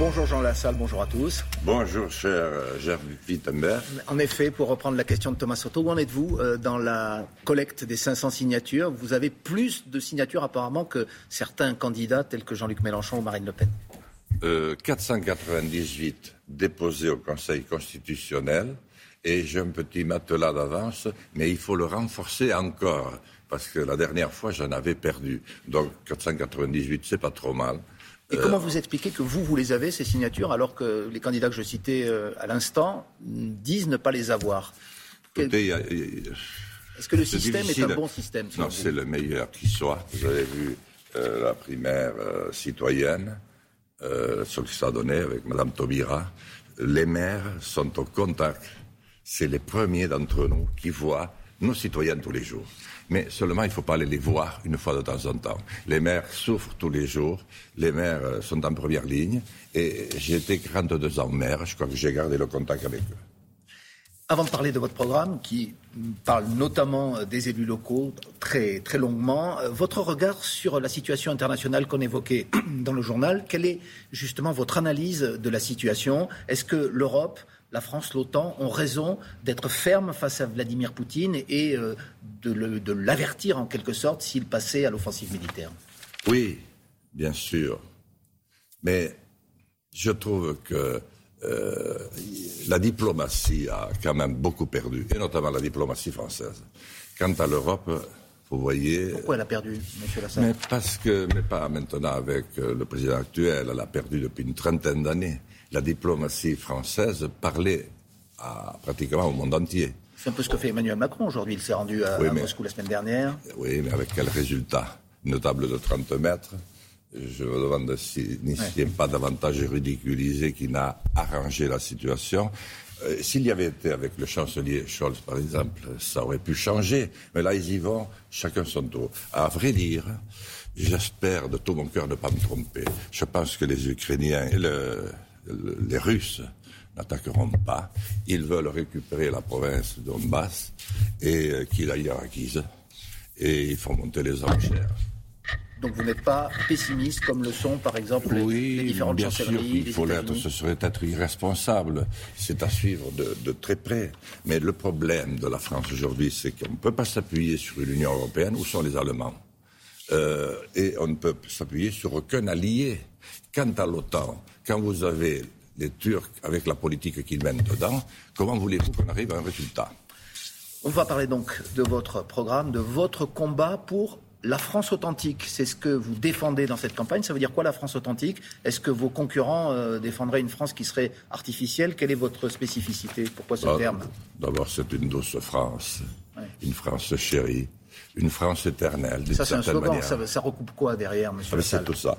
Bonjour Jean Lassalle, bonjour à tous. Bonjour cher Gérard Wittenberg. En effet, pour reprendre la question de Thomas Soto, où en êtes-vous euh, dans la collecte des 500 signatures? Vous avez plus de signatures apparemment que certains candidats tels que Jean-Luc Mélenchon ou Marine Le Pen. 498 euh, déposés au Conseil constitutionnel et j'ai un petit matelas d'avance, mais il faut le renforcer encore parce que la dernière fois j'en avais perdu. Donc 498, c'est pas trop mal. Et comment vous expliquez que vous, vous les avez, ces signatures, alors que les candidats que je citais euh, à l'instant disent ne pas les avoir? Est-ce que le système est un bon système Non, c'est le meilleur qui soit. Vous avez vu euh, la primaire euh, citoyenne, ce que ça a donné avec Mme Taubira. Les maires sont au contact. C'est les premiers d'entre nous qui voient nos citoyens tous les jours. Mais seulement, il ne faut pas aller les voir une fois de temps en temps. Les maires souffrent tous les jours. Les maires euh, sont en première ligne. Et j'ai été 42 ans maire. Je crois que j'ai gardé le contact avec eux. Avant de parler de votre programme, qui parle notamment euh, des élus locaux très, très longuement, euh, votre regard sur la situation internationale qu'on évoquait dans le journal, quelle est justement votre analyse de la situation? Est-ce que l'Europe la France, l'OTAN ont raison d'être fermes face à Vladimir Poutine et euh, de l'avertir en quelque sorte s'il passait à l'offensive militaire Oui, bien sûr. Mais je trouve que euh, la diplomatie a quand même beaucoup perdu, et notamment la diplomatie française. Quant à l'Europe, vous voyez. Pourquoi elle a perdu, M. Lassalle? Mais parce que, mais pas maintenant avec euh, le président actuel, elle a perdu depuis une trentaine d'années la diplomatie française parlait à, pratiquement au monde entier. C'est un peu ce que fait Emmanuel Macron aujourd'hui. Il s'est rendu à, Moscou la semaine dernière. Oui, mais avec quel résultat? Une table de 30 mètres. Je me demande s'il n'y a pas davantage ridiculisé qui n'a arrangé la situation. Euh, s'il y avait été avec le chancelier Scholz, par exemple, ça aurait pu changer. Mais là, ils y vont, chacun son tour. À vrai dire, j'espère de tout mon cœur ne pas me tromper. Je pense que les Ukrainiens et le, les Russes n'attaqueront pas. Ils veulent récupérer la province de Donbass et euh, qu'il aille acquise. Et ils font monter les enchères. Donc vous n'êtes pas pessimiste comme le sont par exemple les, différentes bien sûr qu'il faut l'être. Ce serait être irresponsable. C'est à suivre de, très près. Mais le problème de la France aujourd'hui, c'est qu'on ne peut pas s'appuyer sur une Union européenne. Où sont les Allemands? Euh, Et on ne peut s'appuyer sur aucun allié. Quant à l'OTAN, quand vous avez les Turcs avec la politique qu'ils mènent dedans, comment voulez-vous qu'on arrive à un résultat? On va parler donc de votre programme, de votre combat pour la France authentique. C'est ce que vous défendez dans cette campagne. Ça veut dire quoi la France authentique? Est-ce que vos concurrents euh, défendraient une France qui serait artificielle? Quelle est votre spécificité? Pourquoi ce ah, terme? D'abord, c'est une douce France, une France chérie, une France éternelle. Ça, c'est un slogan. Ça, recoupe quoi derrière, monsieur ah, C'est tout ça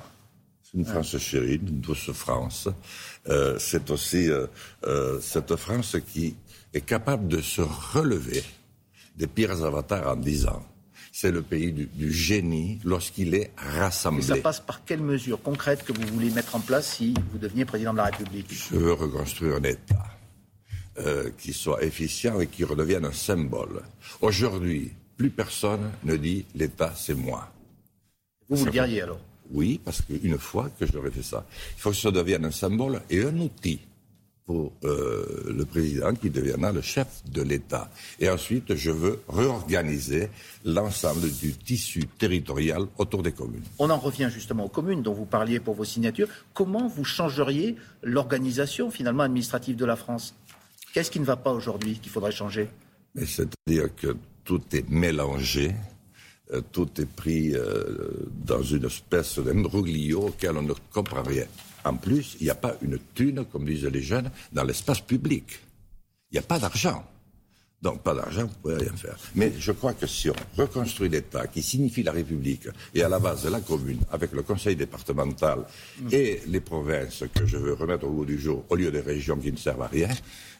une France chérie, une douce France. Euh, c'est aussi euh, euh, cette France qui est capable de se relever des pires avatars en dix ans. C'est le pays du, génie lorsqu'il est rassemblé. Et ça passe par quelles mesures concrètes que vous voulez mettre en place si vous deveniez président de la République? Je veux reconstruire un État qui soit efficient et qui redevienne un symbole. Aujourd'hui, plus personne ne dit l'État, c'est moi. Vous, vous le diriez alors oui, parce qu'une fois que j'aurais fait ça, il faut que ça devienne un symbole et un outil pour euh, le président qui deviendra le chef de l'État. Et ensuite, je veux réorganiser l'ensemble du tissu territorial autour des communes. On en revient justement aux communes dont vous parliez pour vos signatures. Comment vous changeriez l'organisation finalement administrative de la France? Qu'est-ce qui ne va pas aujourd'hui qu'il faudrait changer? C'est-à-dire que tout est mélangé euh, tout est pris euh, dans une espèce d'imbroglio auquel on ne comprend rien. En plus, il n'y a pas une thune, comme disent les jeunes, dans l'espace public. Il n'y a pas d'argent. Donc, pas d'argent, vous ne pouvez rien faire. Mais je crois que si on reconstruit l'État, qui signifie la République, et à la base de la commune, avec le conseil départemental et les provinces que je veux remettre au bout du jour, au lieu des régions qui ne servent à rien,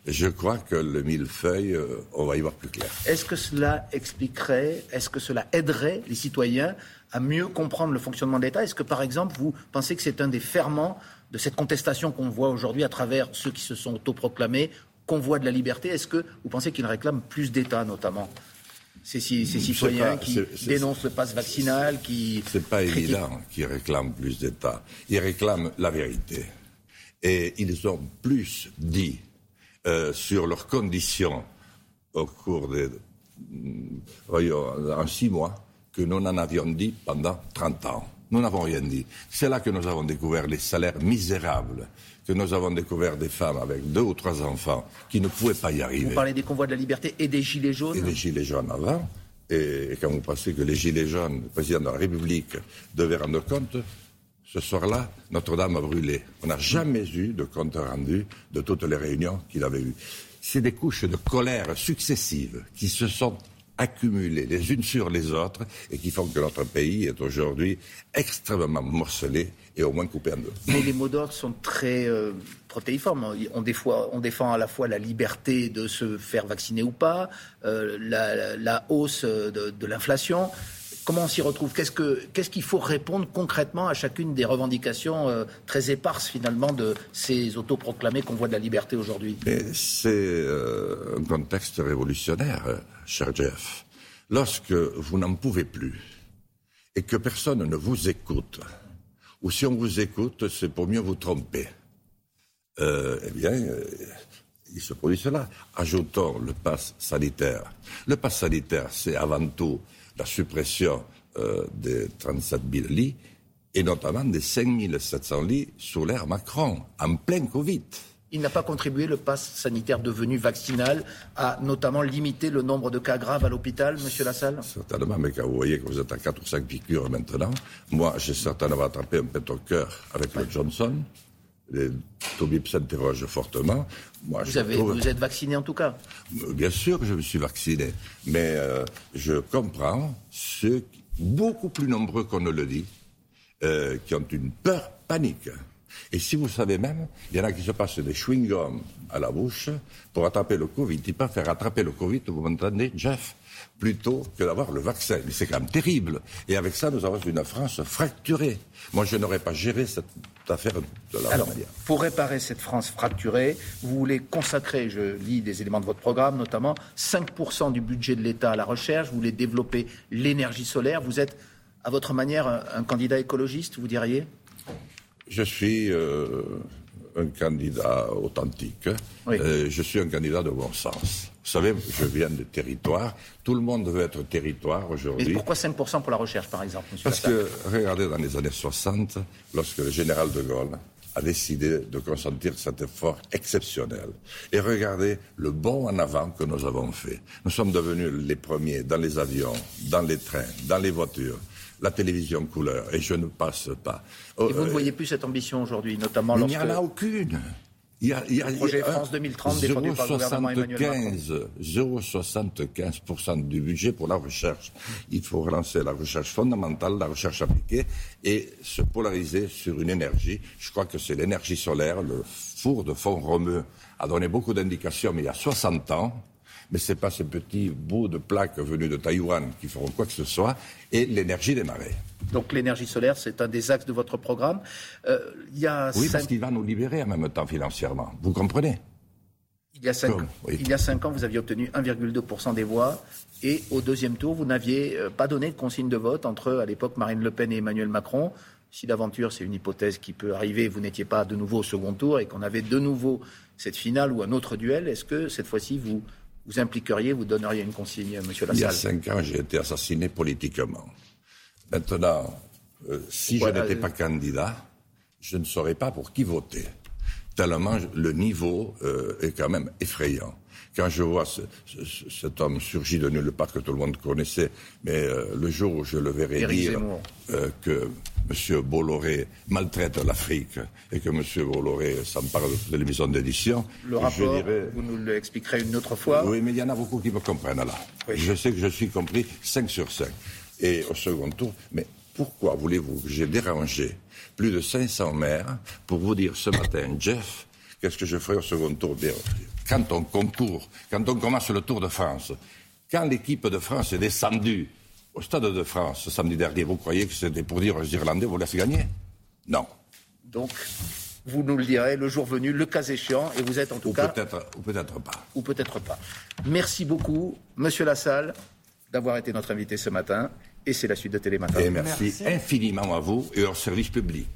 je crois que le millefeuille, euh, on va y voir plus clair. Est-ce que cela expliquerait, est-ce que cela aiderait les citoyens à mieux comprendre le fonctionnement de l'État? Est-ce que, par exemple, vous pensez que c'est un des ferments de cette contestation qu'on voit aujourd'hui à travers ceux qui se sont autoproclamés convoi de la liberté Est-ce que vous pensez qu'ils réclament plus d'État, notamment ces, citoyens qui dénoncent le passe vaccinal, qui... C'est pas évident qu'ils réclament plus d'État. Ils réclament la vérité. Et ils ont plus dit euh, sur leurs conditions au cours des voyons, en six mois que nous n'en avions dit pendant 30 ans. Nous n'avons rien dit. C'est là que nous avons découvert les salaires misérables, que nous avons découvert des femmes avec deux ou trois enfants qui ne pouvaient pas y arriver. Vous parlez des convois de la liberté et des gilets jaunes Et des gilets jaunes avant. Et quand vous pensez que les gilets jaunes, le président de la République, devait rendre compte, ce soir-là, Notre-Dame a brûlé. On n'a jamais eu de compte rendu de toutes les réunions qu'il avait eues. C'est des couches de colère successives qui se sont accumulées les unes sur les autres et qui font que notre pays est aujourd'hui extrêmement morcelé et au moins coupé en deux. Mais les mots d'ordre sont très euh, protéiformes. On, défend à la fois la liberté de se faire vacciner ou pas, euh, la, hausse de l'inflation. Comment on s'y retrouve? Qu'est-ce qu'il faut répondre concrètement à chacune des revendications euh, très éparses finalement de ces autoproclamés convois de la liberté aujourd'hui? C'est euh, un contexte révolutionnaire, cher Jeff. Lorsque vous n'en pouvez plus et que personne ne vous écoute, ou si on vous écoute, c'est pour mieux vous tromper, euh, eh bien, il se produit cela. Ajoutons le pass sanitaire. Le pass sanitaire, c'est avant tout la suppression euh, des 37 000 lits et notamment des 5 700 lits sous l'ère Macron, en plein Covid. Il n'a pas contribué, le pass sanitaire devenu vaccinal, à notamment limiter le nombre de cas graves à l'hôpital, Monsieur Lassalle? Certainement, mais quand vous voyez que vous êtes à 4 ou 5 piqûres maintenant, moi j'ai certainement attrapé un pet au cœur avec le Johnson. Les Tobip s'interroge fortement. Moi, vous, vous êtes vacciné en tout cas Bien sûr que je me suis vacciné. Mais euh, je comprends ceux, beaucoup plus nombreux qu'on ne le dit, euh, qui ont une peur panique. Et si vous savez même, il y en a qui se passent des chewing-gums à la bouche pour attraper le Covid. Ils peuvent faire attraper le Covid, vous m'entendez, Jeff plutôt que d'avoir le vaccin. Mais c'est quand même terrible. Et avec ça, nous avons une France fracturée. Moi, je n'aurais pas géré cette affaire de la Alors, manière. Pour réparer cette France fracturée, vous voulez consacrer, je lis des éléments de votre programme, notamment 5% du budget de l'État à la recherche, vous voulez développer l'énergie solaire. Vous êtes, à votre manière, un, candidat écologiste, vous diriez? Je suis euh, un candidat authentique. Euh, je suis un candidat de bon sens. Vous savez, je viens de territoire. Tout le monde veut être territoire aujourd'hui. Mais pourquoi 5% pour la recherche, par exemple Parce que, regardez, dans les années 60, lorsque le général de Gaulle a décidé de consentir cet effort exceptionnel. Et regardez le bond en avant que nous avons fait. Nous sommes devenus les premiers dans les avions, dans les trains, dans les voitures la télévision couleur, et je ne passe pas. et vous ne euh, voyez plus cette ambition aujourd'hui, notamment lorsque... Il n'y en a aucune. Il y a, il y a, le projet France 2030 défendu par le gouvernement Emmanuel 0,75% du budget pour la recherche. Il faut relancer la recherche fondamentale, la recherche appliquée et se polariser sur une énergie. Je crois que c'est l'énergie solaire. Le four de fond romeux a donné beaucoup d'indications, mais il y a 60 ans mais ce n'est pas ces petits bouts de plaques venus de Taïwan qui feront quoi que ce soit, et l'énergie des marées. Donc l'énergie solaire, c'est un des axes de votre programme. Euh, y a oui, parce qu'il va nous libérer en même temps financièrement. Vous comprenez? Il y, a cinq, il y a cinq ans, vous aviez obtenu 1,2% des voix. Et au deuxième tour, vous n'aviez euh, pas donné de consigne de vote entre, à l'époque, Marine Le Pen et Emmanuel Macron. Si d'aventure, c'est une hypothèse qui peut arriver, vous n'étiez pas de nouveau au second tour et qu'on avait de nouveau cette finale ou un autre duel, est-ce que cette fois-ci, vous vous impliqueriez, vous donneriez une consigne, Monsieur Lassalle Il y a cinq ans, j'ai été assassiné politiquement. Maintenant, euh, si je n'étais pas candidat, je ne saurais pas pour qui voter. Tellement le niveau euh, est quand même effrayant quand je vois cet homme surgir de nulle part que tout le monde connaissait, mais euh, le jour où je le verrai dire euh, que M. Bolloré maltraite l'Afrique et que M. Bolloré s'empare de toutes les maisons d'édition, le rapport, dirais... vous nous l'expliquerez une autre fois. Oui, mais il y en a beaucoup qui me comprennent là. Je sais que je suis compris 5 sur 5. Et au second tour, mais pourquoi voulez-vous que j'ai dérangé plus de 500 maires pour vous dire ce matin, Jeff, qu'est-ce que je ferai au second tour Quand on concourt, quand on commence le Tour de France, quand l'équipe de France est descendue au Stade de France samedi dernier, vous croyez que c'était pour dire aux Irlandais, vous laissez gagner? Non. Donc, vous nous le direz le jour venu, le cas échéant, et vous êtes en tout cas. Peut-être, ou peut-être pas. Ou peut-être pas. Merci beaucoup, Monsieur Lassalle, d'avoir été notre invité ce matin. Et c'est la suite de Télématin. Et merci, merci infiniment à vous et au service public.